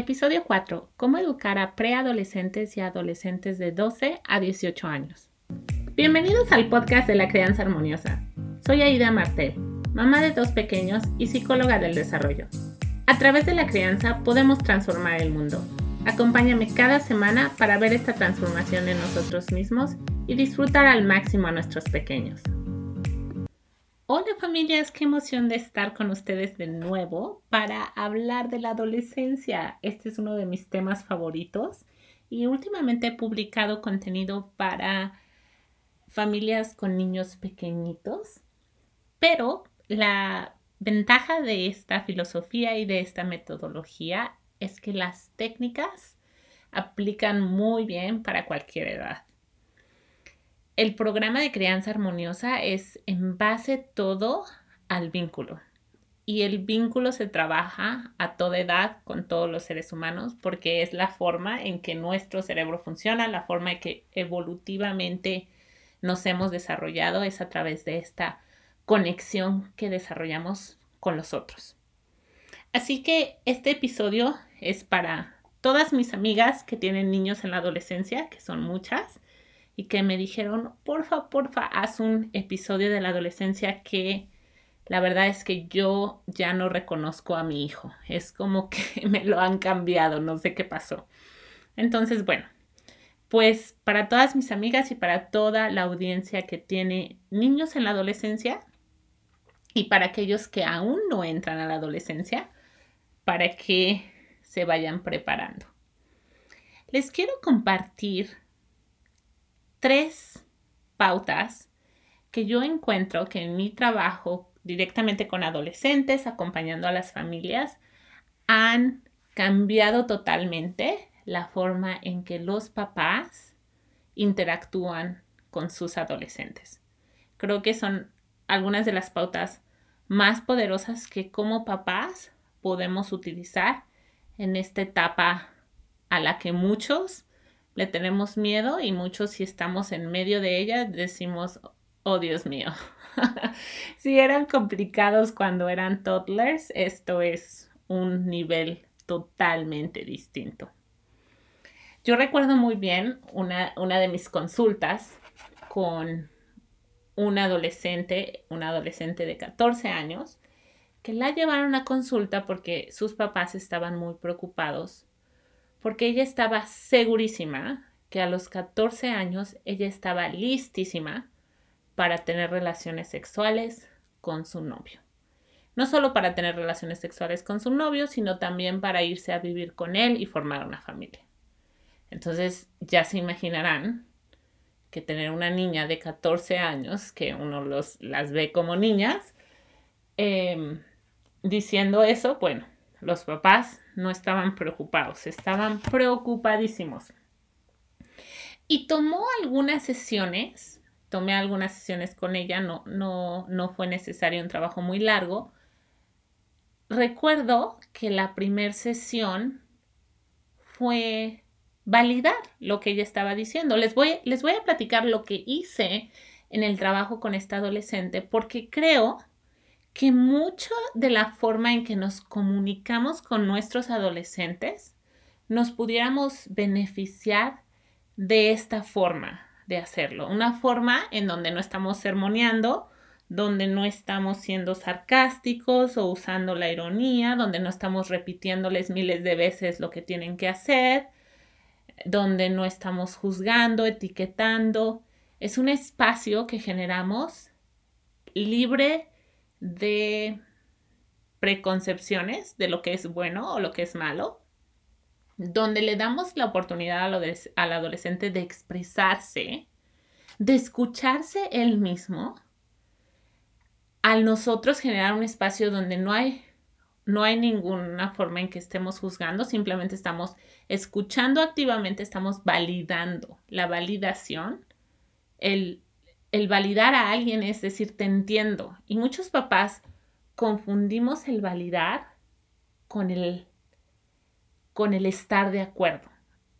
Episodio 4. Cómo educar a preadolescentes y adolescentes de 12 a 18 años. Bienvenidos al podcast de la crianza armoniosa. Soy Aida Martel, mamá de dos pequeños y psicóloga del desarrollo. A través de la crianza podemos transformar el mundo. Acompáñame cada semana para ver esta transformación en nosotros mismos y disfrutar al máximo a nuestros pequeños. Hola familias, qué emoción de estar con ustedes de nuevo para hablar de la adolescencia. Este es uno de mis temas favoritos y últimamente he publicado contenido para familias con niños pequeñitos, pero la ventaja de esta filosofía y de esta metodología es que las técnicas aplican muy bien para cualquier edad el programa de crianza armoniosa es en base todo al vínculo. Y el vínculo se trabaja a toda edad con todos los seres humanos porque es la forma en que nuestro cerebro funciona, la forma en que evolutivamente nos hemos desarrollado es a través de esta conexión que desarrollamos con los otros. Así que este episodio es para todas mis amigas que tienen niños en la adolescencia, que son muchas, y que me dijeron, porfa, porfa, haz un episodio de la adolescencia que la verdad es que yo ya no reconozco a mi hijo. Es como que me lo han cambiado, no sé qué pasó. Entonces, bueno, pues para todas mis amigas y para toda la audiencia que tiene niños en la adolescencia y para aquellos que aún no entran a la adolescencia, para que se vayan preparando. Les quiero compartir tres pautas que yo encuentro que en mi trabajo directamente con adolescentes, acompañando a las familias, han cambiado totalmente la forma en que los papás interactúan con sus adolescentes. Creo que son algunas de las pautas más poderosas que como papás podemos utilizar en esta etapa a la que muchos le tenemos miedo y muchos si estamos en medio de ella decimos, oh Dios mío. si eran complicados cuando eran toddlers, esto es un nivel totalmente distinto. Yo recuerdo muy bien una, una de mis consultas con un adolescente, un adolescente de 14 años, que la llevaron a consulta porque sus papás estaban muy preocupados porque ella estaba segurísima que a los 14 años ella estaba listísima para tener relaciones sexuales con su novio. No solo para tener relaciones sexuales con su novio, sino también para irse a vivir con él y formar una familia. Entonces ya se imaginarán que tener una niña de 14 años, que uno los, las ve como niñas, em, diciendo eso, bueno, los papás no estaban preocupados, estaban preocupadísimos. Y tomó algunas sesiones, tomé algunas sesiones con ella, no, no, no fue necesario un trabajo muy largo. Recuerdo que la primera sesión fue validar lo que ella estaba diciendo. Les voy, les voy a platicar lo que hice en el trabajo con esta adolescente porque creo que mucho de la forma en que nos comunicamos con nuestros adolescentes nos pudiéramos beneficiar de esta forma de hacerlo. Una forma en donde no estamos sermoneando, donde no estamos siendo sarcásticos o usando la ironía, donde no estamos repitiéndoles miles de veces lo que tienen que hacer, donde no estamos juzgando, etiquetando. Es un espacio que generamos libre de preconcepciones de lo que es bueno o lo que es malo, donde le damos la oportunidad al adolescente de expresarse, de escucharse él mismo, al nosotros generar un espacio donde no hay, no hay ninguna forma en que estemos juzgando, simplemente estamos escuchando activamente, estamos validando la validación, el el validar a alguien es decir, te entiendo. Y muchos papás confundimos el validar con el, con el estar de acuerdo.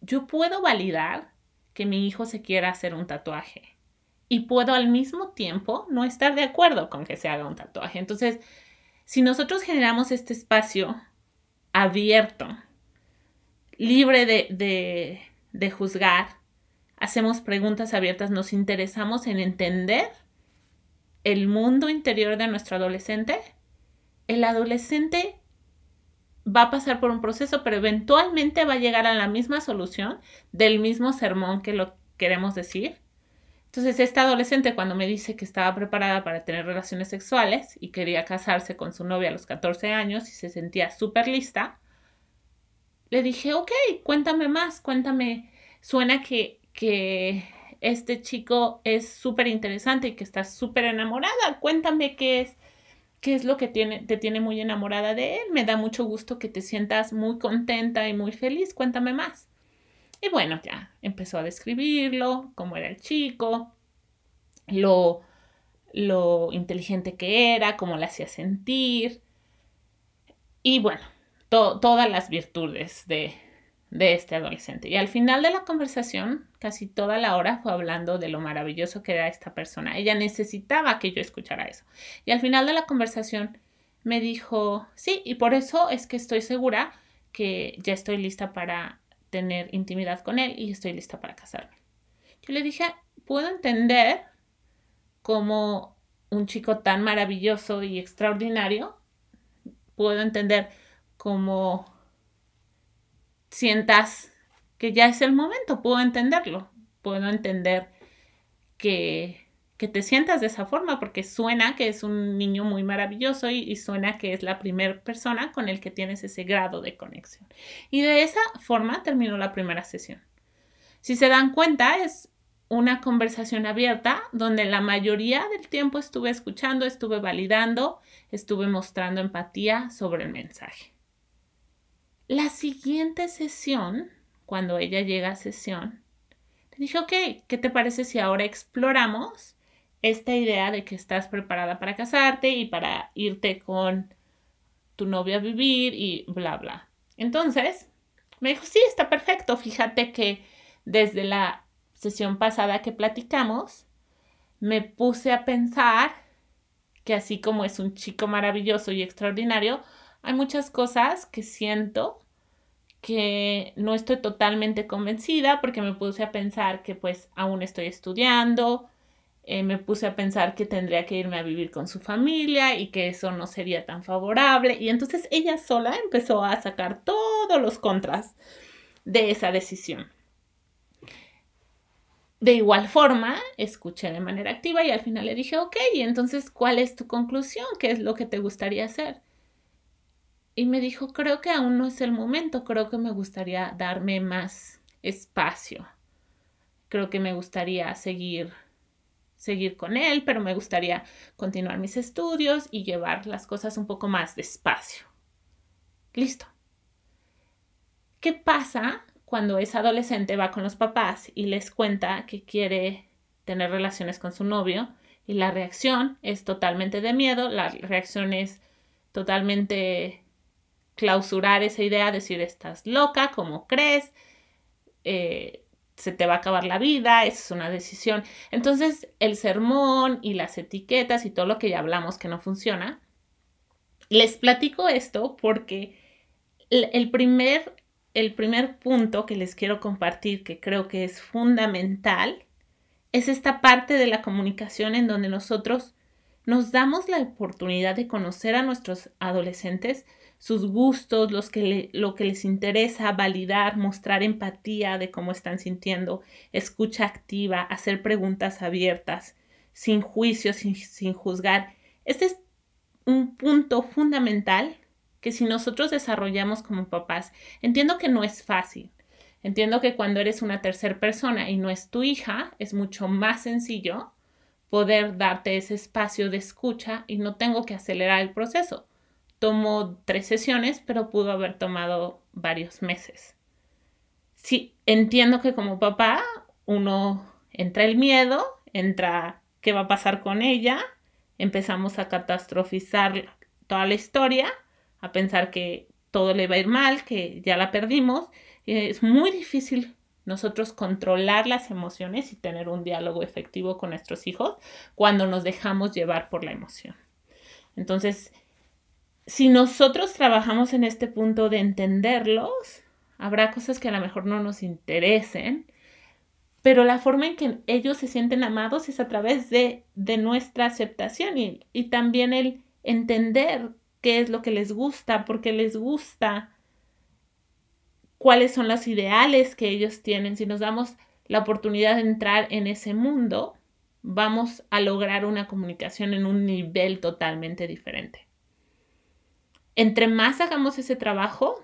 Yo puedo validar que mi hijo se quiera hacer un tatuaje y puedo al mismo tiempo no estar de acuerdo con que se haga un tatuaje. Entonces, si nosotros generamos este espacio abierto libre de, de juzgar, hacemos preguntas abiertas, nos interesamos en entender el mundo interior de nuestro adolescente, el adolescente va a pasar por un proceso, pero eventualmente va a llegar a la misma solución del mismo sermón que lo queremos decir. Entonces, esta adolescente cuando me dice que estaba preparada para tener relaciones sexuales y quería casarse con su novia a los 14 años y se sentía súper lista, le dije, ok, cuéntame más, cuéntame, suena que, que este chico es súper interesante y que estás súper enamorada, cuéntame qué es qué es lo que tiene, te tiene muy enamorada de él. Me da mucho gusto que te sientas muy contenta y muy feliz. Cuéntame más. Y bueno, ya empezó a describirlo, cómo era el chico, lo, lo inteligente que era, cómo le hacía sentir. Y bueno, todas las virtudes de, de este adolescente. Y al final de la conversación, casi toda la hora fue hablando de lo maravilloso que era esta persona. Ella necesitaba que yo escuchara eso. Y al final de la conversación me dijo, sí, y por eso es que estoy segura que ya estoy lista para tener intimidad con él y estoy lista para casarme. Yo le dije, puedo entender cómo un chico tan maravilloso y extraordinario, puedo entender cómo sientas que ya es el momento, puedo entenderlo, puedo entender que, que te sientas de esa forma porque suena que es un niño muy maravilloso y, suena que es la primera persona con el que tienes ese grado de conexión. Y de esa forma terminó la primera sesión. Si se dan cuenta, es una conversación abierta donde la mayoría del tiempo estuve escuchando, estuve validando, estuve mostrando empatía sobre el mensaje. La siguiente sesión, cuando ella llega a sesión, le dije, ok, ¿qué te parece si ahora exploramos esta idea de que estás preparada para casarte y para irte con tu novia a vivir y bla, bla? Entonces, me dijo, sí, está perfecto. Fíjate que desde la sesión pasada que platicamos, me puse a pensar que así como es un chico maravilloso y extraordinario, hay muchas cosas que siento que no estoy totalmente convencida porque me puse a pensar que pues aún estoy estudiando, eh, me puse a pensar que tendría que irme a vivir con su familia y que eso no sería tan favorable. Y entonces ella sola empezó a sacar todos los contras de esa decisión. De igual forma, escuché de manera activa y al final le dije, ok, entonces, ¿cuál es tu conclusión? ¿Qué es lo que te gustaría hacer? Y me dijo, creo que aún no es el momento, creo que me gustaría darme más espacio. Creo que me gustaría seguir seguir con él, pero me gustaría continuar mis estudios y llevar las cosas un poco más despacio. Listo. ¿Qué pasa cuando esa adolescente va con los papás y les cuenta que quiere tener relaciones con su novio y la reacción es totalmente de miedo, la reacción es totalmente clausurar esa idea, decir, estás loca, ¿cómo crees? Eh, se te va a acabar la vida, esa es una decisión. Entonces, el sermón y las etiquetas y todo lo que ya hablamos que no funciona, les platico esto porque el primer, el primer punto que les quiero compartir, que creo que es fundamental, es esta parte de la comunicación en donde nosotros nos damos la oportunidad de conocer a nuestros adolescentes sus gustos, los que lo que les interesa, validar, mostrar empatía de cómo están sintiendo, escucha activa, hacer preguntas abiertas, sin juicio, sin, sin juzgar. Este es un punto fundamental que si nosotros desarrollamos como papás, entiendo que no es fácil. Entiendo que cuando eres una tercera persona y no es tu hija, es mucho más sencillo poder darte ese espacio de escucha y no tengo que acelerar el proceso tomó tres sesiones, pero pudo haber tomado varios meses. Sí, entiendo que como papá uno entra el miedo, entra qué va a pasar con ella, empezamos a catastrofizar toda la historia, a pensar que todo le va a ir mal, que ya la perdimos. es muy difícil nosotros controlar las emociones y tener un diálogo efectivo con nuestros hijos cuando nos dejamos llevar por la emoción. Entonces, si nosotros trabajamos en este punto de entenderlos, habrá cosas que a lo mejor no nos interesen, pero la forma en que ellos se sienten amados es a través de, de nuestra aceptación y, y también el entender qué es lo que les gusta, por qué les gusta, cuáles son los ideales que ellos tienen. Si nos damos la oportunidad de entrar en ese mundo, vamos a lograr una comunicación en un nivel totalmente diferente. Entre más hagamos ese trabajo,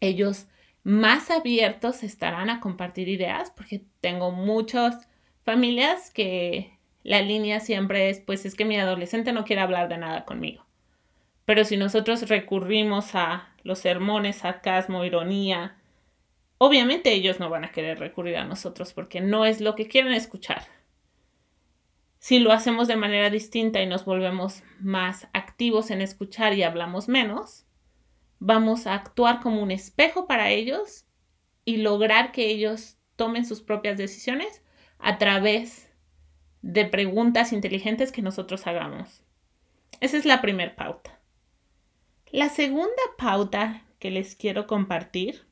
ellos más abiertos estarán a compartir ideas, porque tengo muchas familias que la línea siempre es, pues es que mi adolescente no quiere hablar de nada conmigo. Pero si nosotros recurrimos a los sermones, sarcasmo, ironía, obviamente ellos no van a querer recurrir a nosotros porque no es lo que quieren escuchar. Si lo hacemos de manera distinta y nos volvemos más activos en escuchar y hablamos menos, vamos a actuar como un espejo para ellos y lograr que ellos tomen sus propias decisiones a través de preguntas inteligentes que nosotros hagamos. Esa es la primera pauta. La segunda pauta que les quiero compartir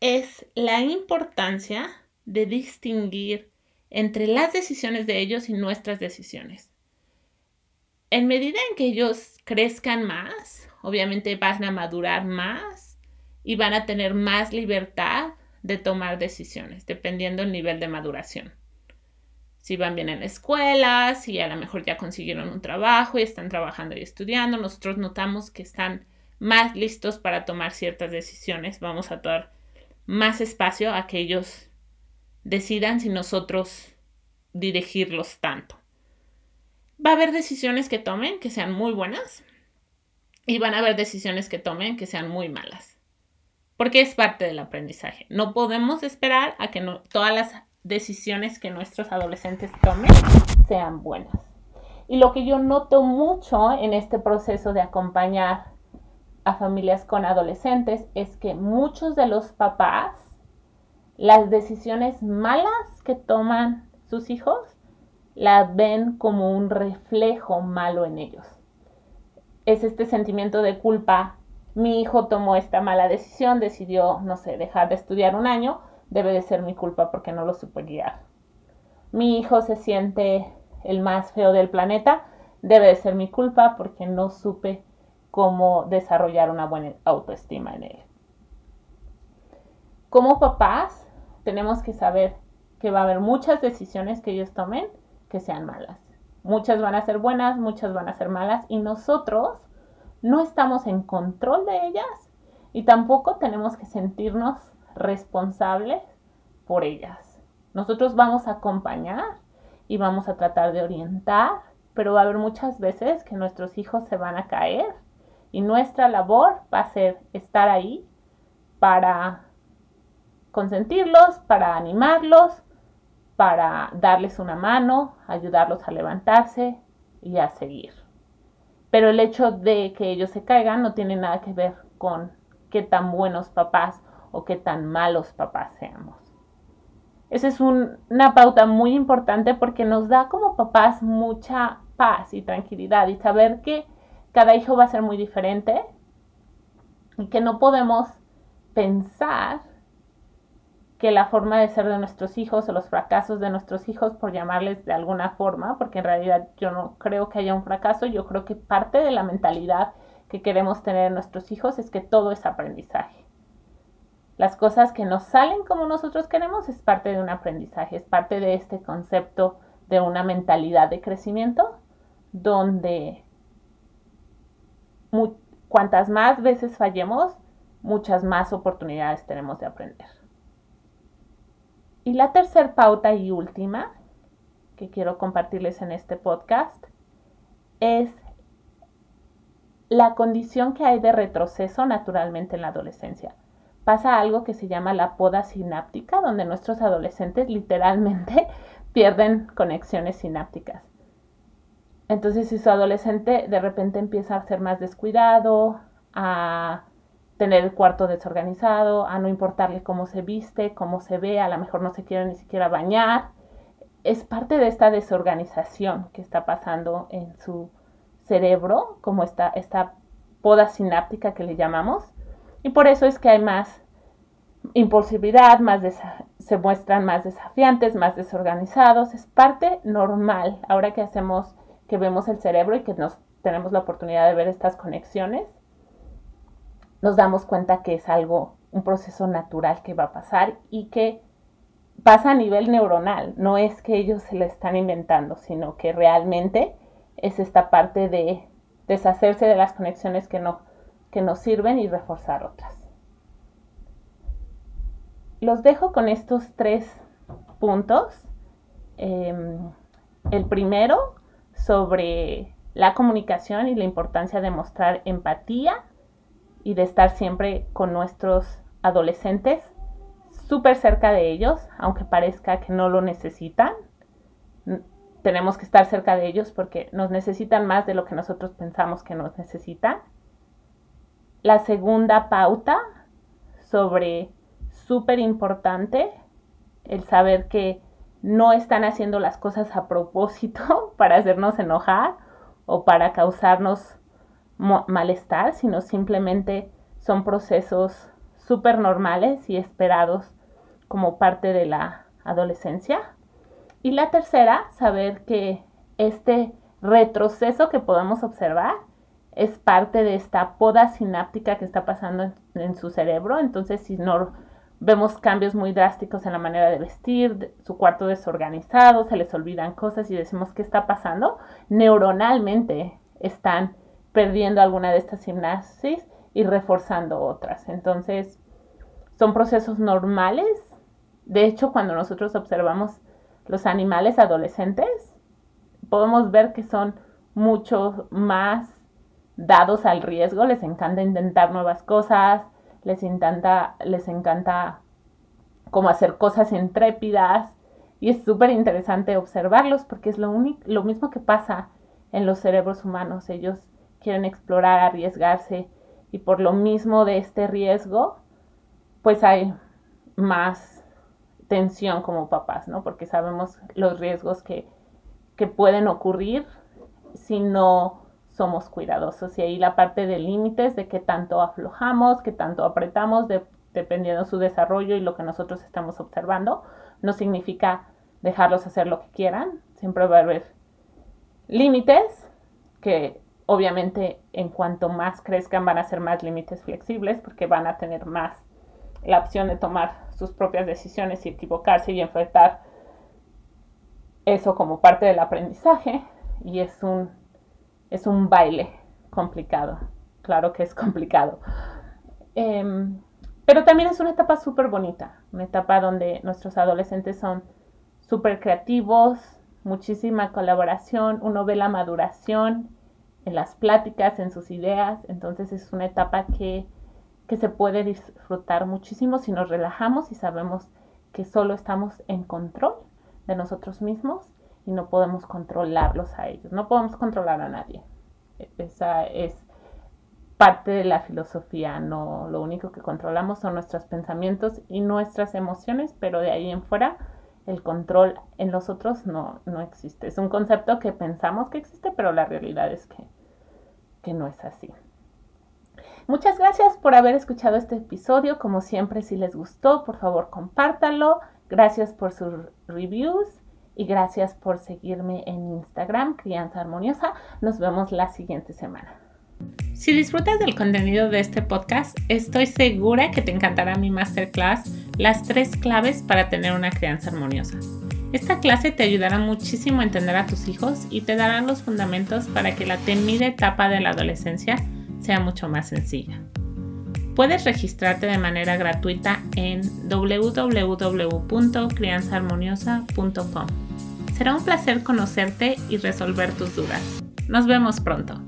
es la importancia de distinguir entre las decisiones de ellos y nuestras decisiones. En medida en que ellos crezcan más, obviamente van a madurar más y van a tener más libertad de tomar decisiones, dependiendo del nivel de maduración. Si van bien en la escuela, si a lo mejor ya consiguieron un trabajo y están trabajando y estudiando, nosotros notamos que están más listos para tomar ciertas decisiones. Vamos a dar más espacio a que ellos decidan si nosotros dirigirlos tanto. Va a haber decisiones que tomen que sean muy buenas y van a haber decisiones que tomen que sean muy malas. Porque es parte del aprendizaje. No podemos esperar a que todas las decisiones que nuestros adolescentes tomen sean buenas. Y lo que yo noto mucho en este proceso de acompañar a familias con adolescentes es que muchos de los papás, las decisiones malas que toman sus hijos, las ven como un reflejo malo en ellos es este sentimiento de culpa. Mi hijo tomó esta mala decisión, decidió, no sé, dejar de estudiar un año, debe de ser mi culpa porque no lo supe guiar. Mi hijo se siente el más feo del planeta, debe de ser mi culpa porque no supe cómo desarrollar una buena autoestima en él. Como papás, tenemos que saber que va a haber muchas decisiones que ellos tomen que sean malas. Muchas van a ser buenas, muchas van a ser malas y nosotros no estamos en control de ellas y tampoco tenemos que sentirnos responsables por ellas. Nosotros vamos a acompañar y vamos a tratar de orientar, pero va a haber muchas veces que nuestros hijos se van a caer y nuestra labor va a ser estar ahí para consentirlos, para animarlos, para darles una mano, ayudarlos a levantarse y a seguir. Pero el hecho de que ellos se caigan no tiene nada que ver con qué tan buenos papás o qué tan malos papás seamos. Esa es una pauta muy importante porque nos da como papás mucha paz y tranquilidad y saber que cada hijo va a ser muy diferente y que no podemos pensar que la forma de ser de nuestros hijos o los fracasos de nuestros hijos, por llamarles de alguna forma, porque en realidad yo no creo que haya un fracaso, yo creo que parte de la mentalidad que queremos tener en nuestros hijos es que todo es aprendizaje. Las cosas que nos salen como nosotros queremos es parte de un aprendizaje, es parte de este concepto de una mentalidad de crecimiento donde cuantas más veces fallemos, muchas más oportunidades tenemos de aprender. Y la tercera pauta y última que quiero compartirles en este podcast es la condición que hay de retroceso naturalmente en la adolescencia. Pasa algo que se llama la poda sináptica, donde nuestros adolescentes literalmente pierden conexiones sinápticas. Entonces, si su adolescente de repente empieza a ser más descuidado, a tener el cuarto desorganizado, a no importarle cómo se viste, cómo se ve, a lo mejor no se quiere ni siquiera bañar. Es parte de esta desorganización que está pasando en su cerebro, como esta, esta poda sináptica que le llamamos. Y por eso es que hay más impulsividad, más se muestran más desafiantes, más desorganizados. Es parte normal. Ahora que hacemos, que vemos el cerebro y que nos tenemos la oportunidad de ver estas conexiones, nos damos cuenta que es algo, un proceso natural que va a pasar y que pasa a nivel neuronal. No es que ellos se lo están inventando, sino que realmente es esta parte de deshacerse de las conexiones que no, que nos sirven y reforzar otras. Los dejo con estos tres puntos. Em, el primero sobre la comunicación y la importancia de mostrar empatía y de estar siempre con nuestros adolescentes súper cerca de ellos, aunque parezca que no lo necesitan tenemos que estar cerca de ellos porque nos necesitan más de lo que nosotros pensamos que nos necesitan. La segunda pauta sobre súper importante, el saber que no están haciendo las cosas a propósito para hacernos enojar o para causarnos malestar, sino simplemente son procesos súper normales y esperados como parte de la adolescencia. Y la tercera, saber que este retroceso que podamos observar es parte de esta poda sináptica que está pasando en, su cerebro. Entonces, si no vemos cambios muy drásticos en la manera de vestir, su cuarto desorganizado, se les olvidan cosas y decimos qué está pasando, neuronalmente están perdiendo alguna de estas sinapsis y reforzando otras. Entonces, son procesos normales. De hecho, cuando nosotros observamos los animales adolescentes, podemos ver que son mucho más dados al riesgo, les encanta intentar nuevas cosas, les encanta, les encanta como hacer cosas intrépidas y es súper interesante observarlos porque es lo, lo mismo que pasa en los cerebros humanos, ellos quieren explorar, arriesgarse y por lo mismo de este riesgo, pues hay más tensión como papás, ¿no? Porque sabemos los riesgos que, pueden ocurrir si no somos cuidadosos. Y ahí la parte de límites, de qué tanto aflojamos, qué tanto apretamos, dependiendo de su desarrollo y lo que nosotros estamos observando, no significa dejarlos hacer lo que quieran. Siempre va a haber límites que obviamente en cuanto más crezcan van a ser más límites flexibles porque van a tener más la opción de tomar sus propias decisiones y equivocarse y enfrentar eso como parte del aprendizaje y es un, es un baile complicado, claro que es complicado. Em, pero también es una etapa súper bonita, una etapa donde nuestros adolescentes son súper creativos, muchísima colaboración, uno ve la maduración en las pláticas, en sus ideas, entonces es una etapa que que se puede disfrutar muchísimo si nos relajamos y sabemos que solo estamos en control de nosotros mismos y no podemos controlarlos a ellos, no podemos controlar a nadie. Esa es parte de la filosofía, no lo único que controlamos son nuestros pensamientos y nuestras emociones, pero de ahí en fuera el control en los otros no, no existe. Es un concepto que pensamos que existe, pero la realidad es que, no es así. Muchas gracias por haber escuchado este episodio. Como siempre, si les gustó, por favor, compártanlo. Gracias por sus reviews y gracias por seguirme en Instagram, Crianza Armoniosa. Nos vemos la siguiente semana. Si disfrutas del contenido de este podcast, estoy segura que te encantará mi masterclass, las tres claves para tener una crianza armoniosa. Esta clase te ayudará muchísimo a entender a tus hijos y te dará los fundamentos para que la temida etapa de la adolescencia sea mucho más sencilla. Puedes registrarte de manera gratuita en www.crianzaharmoniosa.com. Será un placer conocerte y resolver tus dudas. Nos vemos pronto.